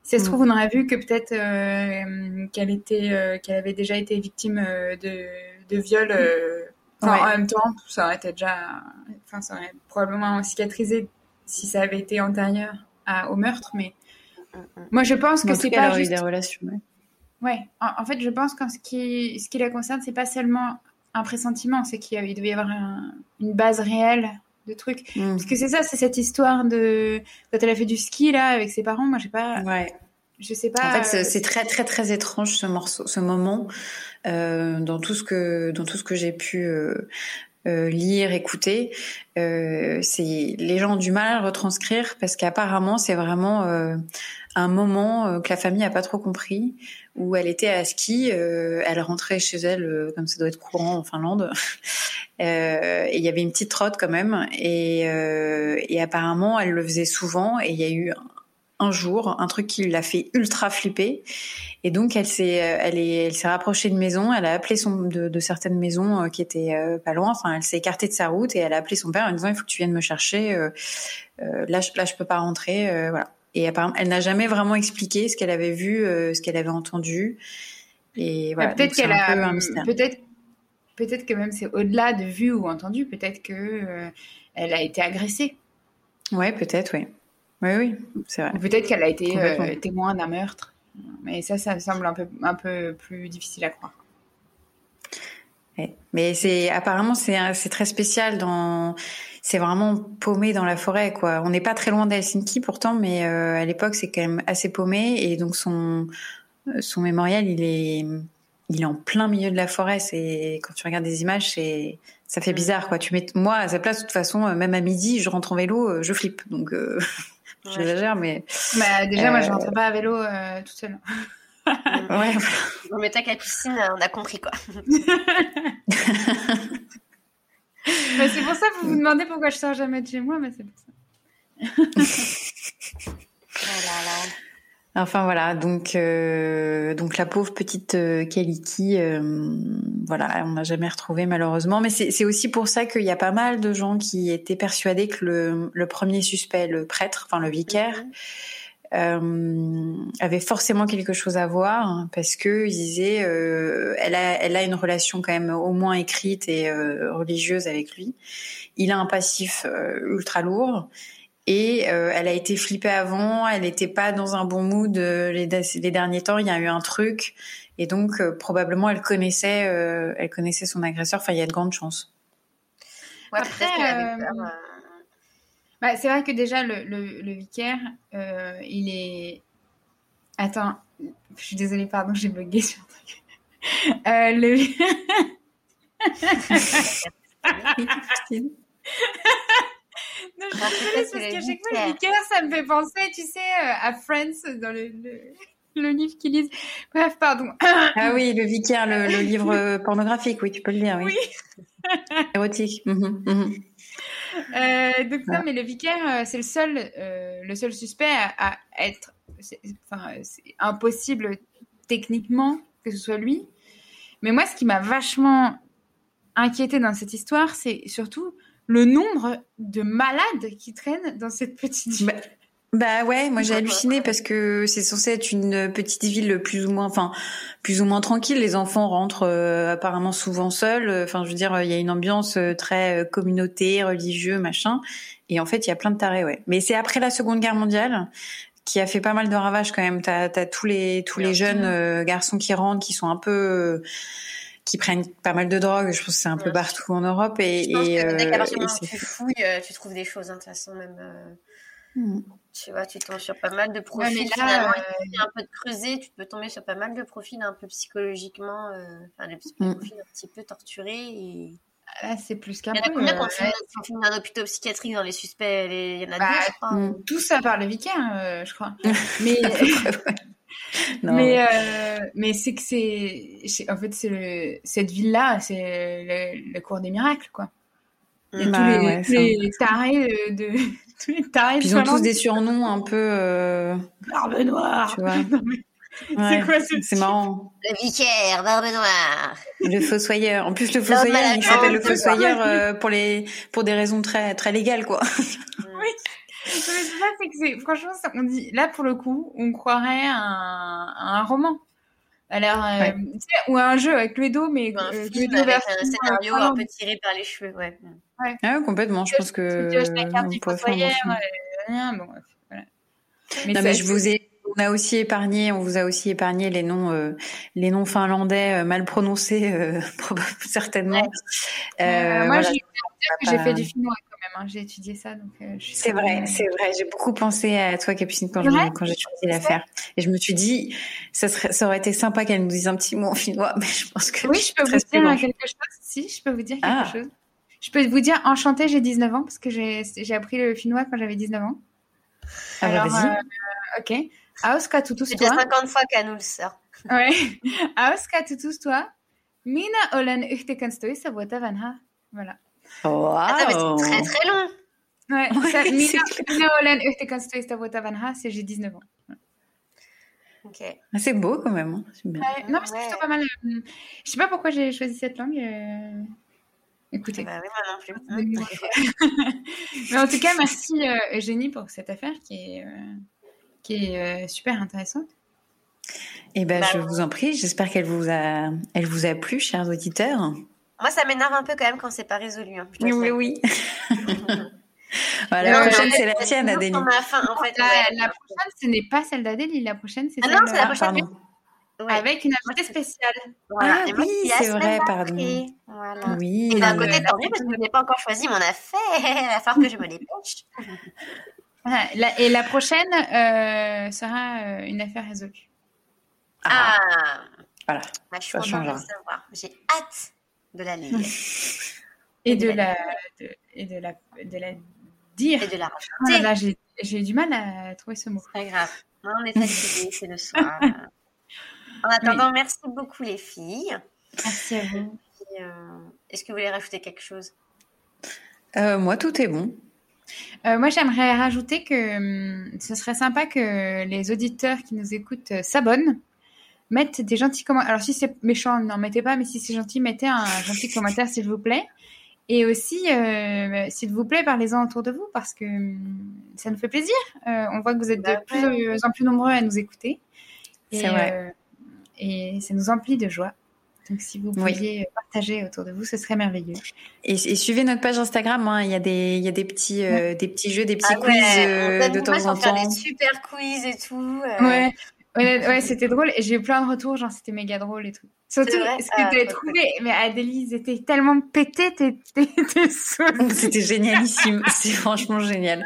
si ça se trouve, on aurait vu que peut-être euh, qu'elle était, euh, qu'elle avait déjà été victime euh, de, de viol. En même temps, ça aurait été déjà, enfin, ça aurait probablement cicatrisé si ça avait été antérieur à, au meurtre. Mais moi, je pense que c'est pas juste. des relations. Ouais. En, fait, je pense que ce qui, ce qui la concerne, c'est pas seulement un pressentiment, c'est qu'il devait y avoir une base réelle de trucs. Mm. Parce que c'est ça, c'est cette histoire de quand elle a fait du ski là avec ses parents. Moi, j'ai pas. Ouais. Je sais pas. En fait, c'est très très très étrange ce morceau, ce moment euh, dans tout ce que dans tout ce que j'ai pu euh, euh, lire, écouter. Euh, c'est les gens ont du mal à retranscrire parce qu'apparemment c'est vraiment euh, un moment que la famille a pas trop compris où elle était à ski, elle rentrait chez elle comme ça doit être courant en Finlande. Euh, et il y avait une petite trotte quand même, et, euh, et apparemment elle le faisait souvent. Et il y a eu un jour un truc qui l'a fait ultra flipper, et donc elle s'est, elle est, elle s'est rapprochée de maison. Elle a appelé son de, de certaines maisons euh, qui étaient euh, pas loin. Enfin, elle s'est écartée de sa route et elle a appelé son père en disant il faut que tu viennes me chercher. Euh, là, je, là, je peux pas rentrer. voilà. Et apparemment, elle n'a jamais vraiment expliqué ce qu'elle avait vu, ce qu'elle avait entendu. Et voilà. Peut-être qu'elle a, peut-être peut-être que même c'est au-delà de vu ou entendu, peut-être que euh, elle a été agressée. Ouais, peut-être, oui. Oui, oui, c'est vrai. Peut-être qu'elle a été euh, témoin d'un meurtre. Mais ça, ça me semble un peu, un peu plus difficile à croire. Mais c'est apparemment c'est très spécial dans c'est vraiment paumé dans la forêt quoi. On n'est pas très loin d'Helsinki pourtant, mais euh, à l'époque c'est quand même assez paumé et donc son son mémorial il est il est en plein milieu de la forêt. C'est quand tu regardes des images, c'est ça fait bizarre quoi. Tu mets moi à sa place de toute façon, euh, même à midi, je rentre en vélo, je flippe. Donc euh, j'exagère, mais bah, déjà moi je rentre pas à vélo euh, toute seule. ouais. Non mais t'as qu'à piscine, on a compris quoi. bah, c'est pour ça que vous vous demandez pourquoi je sors jamais de chez moi, mais c'est pour ça. oh Enfin voilà, donc euh, donc la pauvre petite euh, Kaliki, euh, voilà, on n'a jamais retrouvé malheureusement. Mais c'est aussi pour ça qu'il y a pas mal de gens qui étaient persuadés que le, le premier suspect, le prêtre, enfin le vicaire, mhm. avait forcément quelque chose à voir hein, parce que ils disaient, elle a elle a une relation quand même au moins écrite et religieuse avec lui. Il a un passif ultra lourd et euh, elle a été flippée avant, elle n'était pas dans un bon mood euh, les, les, derniers temps. Il y a eu un truc, et donc euh, probablement elle connaissait, elle connaissait son agresseur. Enfin, il y a de grandes chances. Après, bah, c'est vrai que déjà, le, le, le vicaire, il est. Attends, je suis désolée, pardon, j'ai bugué sur un truc. le. Non, je suis désolée parce qu'à chaque fois, le vicaire, ça me fait penser, tu sais, à Friends dans le, le, livre qu'ils lisent. Bref, pardon. Ah oui, le vicaire, le, livre pornographique, oui, tu peux le lire, oui. oui. Érotique. Mhm, mhm. Euh, donc non, mais le vicaire, c'est le seul, euh, le seul suspect à, être, enfin, c'est impossible techniquement que ce soit lui. Mais moi, ce qui m'a vachement inquiété dans cette histoire, c'est surtout le nombre de malades qui traînent dans cette petite ville. Bah, bah ouais, moi j'ai halluciné parce que c'est censé être une petite ville plus ou moins, enfin plus ou moins tranquille. Les enfants rentrent euh, apparemment souvent seuls. Enfin, je veux dire, il y a une ambiance euh, très euh, communauté, religieux, machin. Et en fait, il y a plein de tarés, ouais. Mais c'est après la Seconde Guerre mondiale qui a fait pas mal de ravages quand même. T'as as tous les tous les jeunes garçons qui rentrent, qui sont un peu qui prennent pas mal de drogue. Je pense que c'est un peu partout en Europe. Et, je pense et, que dès qu'à tu fouilles, tu trouves des choses. Hein, de toute façon, même. Hmm. Tu vois, tu tombes sur pas mal de profils. là, euh... un peu de creuser, tu peux tomber sur pas mal de profils un peu psychologiquement, euh... enfin, des mm. profils un petit peu torturés. Et... Ah, c'est plus qu'un peu. Il y en a combien euh, qui finissent dans un hôpital psychiatrique dans les suspects Il y en a bah, deux, je crois. Mm. Tout ça par le vicaire, euh, je crois. mais mais euh, mais c'est que c'est en fait c'est cette ville là c'est le, le, cours des miracles quoi. Il y a bah, tous les, ouais, les tarés de, tous les tarés ils ont tous des surnoms un peu euh... barbe noire. tu vois. C'est quoi ce c'est marrant. Le vicaire barbe noire. Le fossoyeur. En plus le fossoyeur il s'appelle le fossoyeur euh, pour les pour des raisons très très légales quoi. Oui c'est ça, c'est que c'est, franchement, on dit, là, pour le coup, on croirait un, un roman. Alors, euh, ou un jeu avec Cluedo, mais un euh, film avec un euh, scénario un peu tiré par les cheveux, ouais. Ouais, ah, complètement. Je pense que. voilà. Mais non, mais je vous ai, on a aussi épargné, on vous a aussi épargné les noms, euh, les noms finlandais euh, mal prononcés, euh, certainement. moi, voilà, j'ai fait du finnois. Hein. J'ai étudié ça, donc C'est vrai, c'est vrai. J'ai beaucoup pensé à toi, Capucine, quand quand j'ai choisi l'affaire. Et je me suis dit, ça serait, ça aurait été sympa qu'elle nous dise un petit mot en finnois, mais je pense que. Oui, je peux vous dire quelque chose. Si, je peux vous dire quelque ah. chose. Je peux vous dire enchantée, j'ai 19 ans parce que j'ai appris le finnois quand j'avais 19 ans. Ah bah, vas-y. ok. Auska tutus toi. C'est 50 fois qu'elle nous le sort. Ouais. Auska tutus toi. Mina olen yhtekanstoi sa vuota vanha. Voilà. Wow. Attends, mais c'est très très long. Ouais. ouais ça, mina, mina olen c'est j'ai 19 ans. Ok. Ah, c'est beau quand même. Hein. Bien. Ouais, non, mais c'est plutôt pas mal. Euh... Je sais pas pourquoi j'ai choisi cette langue. Euh... Écoutez. Bah oui, moi non plus. mais en tout cas, merci euh, Eugénie pour cette affaire qui est. Euh qui est euh, super intéressante. Eh ben, bah, je vous en prie. J'espère qu'elle vous a, elle vous a plu, chers auditeurs. Moi, ça m'énerve un peu quand même quand c'est pas résolu. Hein, oui, oui, oui. la prochaine, c'est la tienne, Adélie. Fin, en fait, la, la, prochaine, ce n'est pas celle d'Adélie. La prochaine, c'est ah celle non, c'est la prochaine. Ouais. Avec une invitée spéciale. Voilà. Ah, oui, c'est vrai, pardon. Voilà. Oui. Et d'un côté, tant mieux parce que je n'ai pas encore choisi mon affaire. Il va falloir que je me dépêche. et la prochaine euh, sera euh, une affaire résolue. Ah, Voilà. Bah, ça changera. J'ai hâte de la lire. et, de, la, de, et de la, de la dire. Et de la ah, raconter. j'ai, eu du mal à trouver ce mot. C'est pas grave. Non, on est fatigués, c'est le soir. en attendant, merci beaucoup les filles. Merci à vous. Euh, est-ce que vous voulez rajouter quelque chose? Moi, tout est bon. Euh, moi, j'aimerais rajouter que hum, ce serait sympa que les auditeurs qui nous écoutent euh, s'abonnent, mettent des gentils commentaires. Alors, si c'est méchant, n'en mettez pas, mais si c'est gentil, mettez un gentil commentaire, s'il vous plaît. Et aussi, euh, s'il vous plaît, parlez-en autour de vous parce que hum, ça nous fait plaisir. on voit que vous êtes de plus en plus nombreux à nous écouter. C'est vrai. et ça nous emplit de joie. Donc, si vous pouviez partager autour de vous, ce serait merveilleux. Et, suivez notre page Instagram. Hein. Il, y a des, il y a des petits, euh, des petits jeux, des petits ah quiz euh, de temps en temps. Des super quiz et tout. Euh. Ouais. Ouais, c'était drôle et j'ai eu plein de retours, genre c'était méga drôle et tout. Surtout, ce que ah, tu as trouvé, mais Adélie, c'était tellement pété, t'étais C'était génialissime, c'est franchement génial.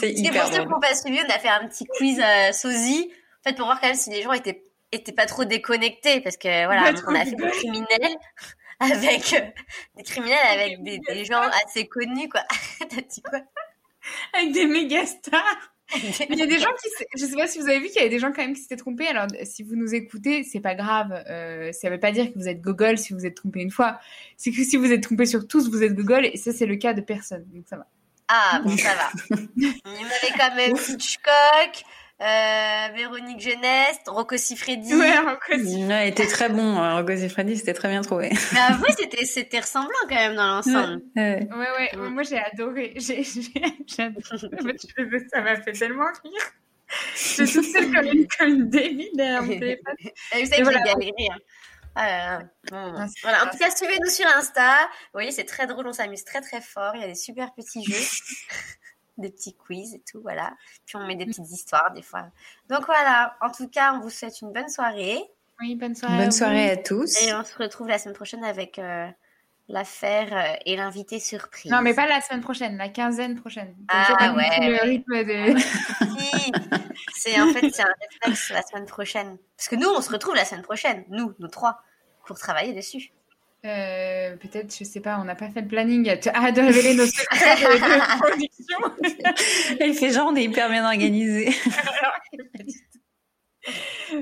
C'est hyper pour ceux qui n'ont pas suivi, on a fait un petit quiz euh, sosie, en fait pour voir quand même si les gens étaient, étaient pas trop déconnectés, parce que voilà, on a fait des criminels avec euh, des criminels avec des, des gens assez connus, quoi. T'as dit quoi? Avec des méga stars il y a des gens qui, je sais pas si vous avez vu qu'il y avait des gens quand même qui s'étaient trompés. Alors, si vous nous écoutez, c'est pas grave. Euh, ça veut pas dire que vous êtes Google si vous êtes trompé une fois. C'est que si vous êtes trompé sur tous, vous êtes Google et ça, c'est le cas de personne. Donc, ça va. Ah, bon, ça va. Il y avait quand même Hitchcock, euh, Véronique Jeunesse, Rocco Siffredi. Ouais, Rocco Ouais, était très bon. Hein. Rocco Siffredi, c'était très bien trouvé. Mais avouez, c'était, c'était ressemblant quand même dans l'ensemble. Ouais, ouais. ouais. Moi, j'ai adoré. J'ai, j'ai, adoré. Ça m'a fait tellement rire. Je suis toute seule comme une, comme une débile derrière mon téléphone. Vous savez que j'ai galéré. Hein. Ah, bon. voilà. En tout cas, suivez-nous sur Insta. Vous voyez, c'est très drôle, on s'amuse très très fort. Il y a des super petits jeux des petits quiz et tout, voilà. Puis on met des petites histoires des fois. Donc voilà, en tout cas, on vous souhaite une bonne soirée. Oui, bonne soirée. Bonne soirée à tous. Et on se retrouve la semaine prochaine avec euh, l'affaire euh, et l'invité surprise. Non, mais pas la semaine prochaine, la quinzaine prochaine. ah ouais. Le rythme de... c'est en fait c'est un réflexe la semaine prochaine. Parce que nous, on se retrouve la semaine prochaine, nous, nous trois, pour travailler dessus. Euh, peut-être, je sais pas, on n'a pas fait le planning. Ah, de révéler nos secrets de, production. Elle fait genre, on est hyper bien organisé.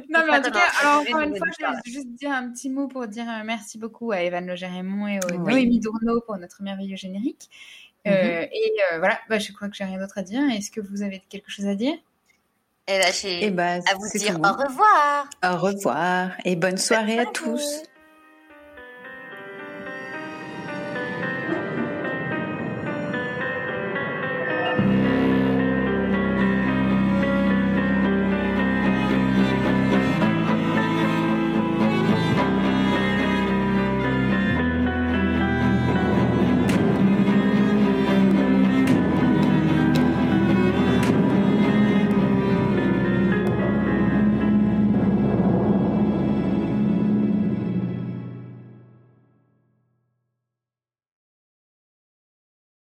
non, mais en tout cas, alors encore une fois, je vais juste dire un petit mot pour dire euh, merci beaucoup à Evan Loger-Raymond et à Noémie Dourneau pour notre merveilleux générique. Euh, mhm. et voilà, bah, je crois que j'ai rien d'autre à dire. Est-ce que vous avez quelque chose à dire? Eh ben, j'ai ben, à vous dire au revoir. Au revoir et bonne soirée à tous.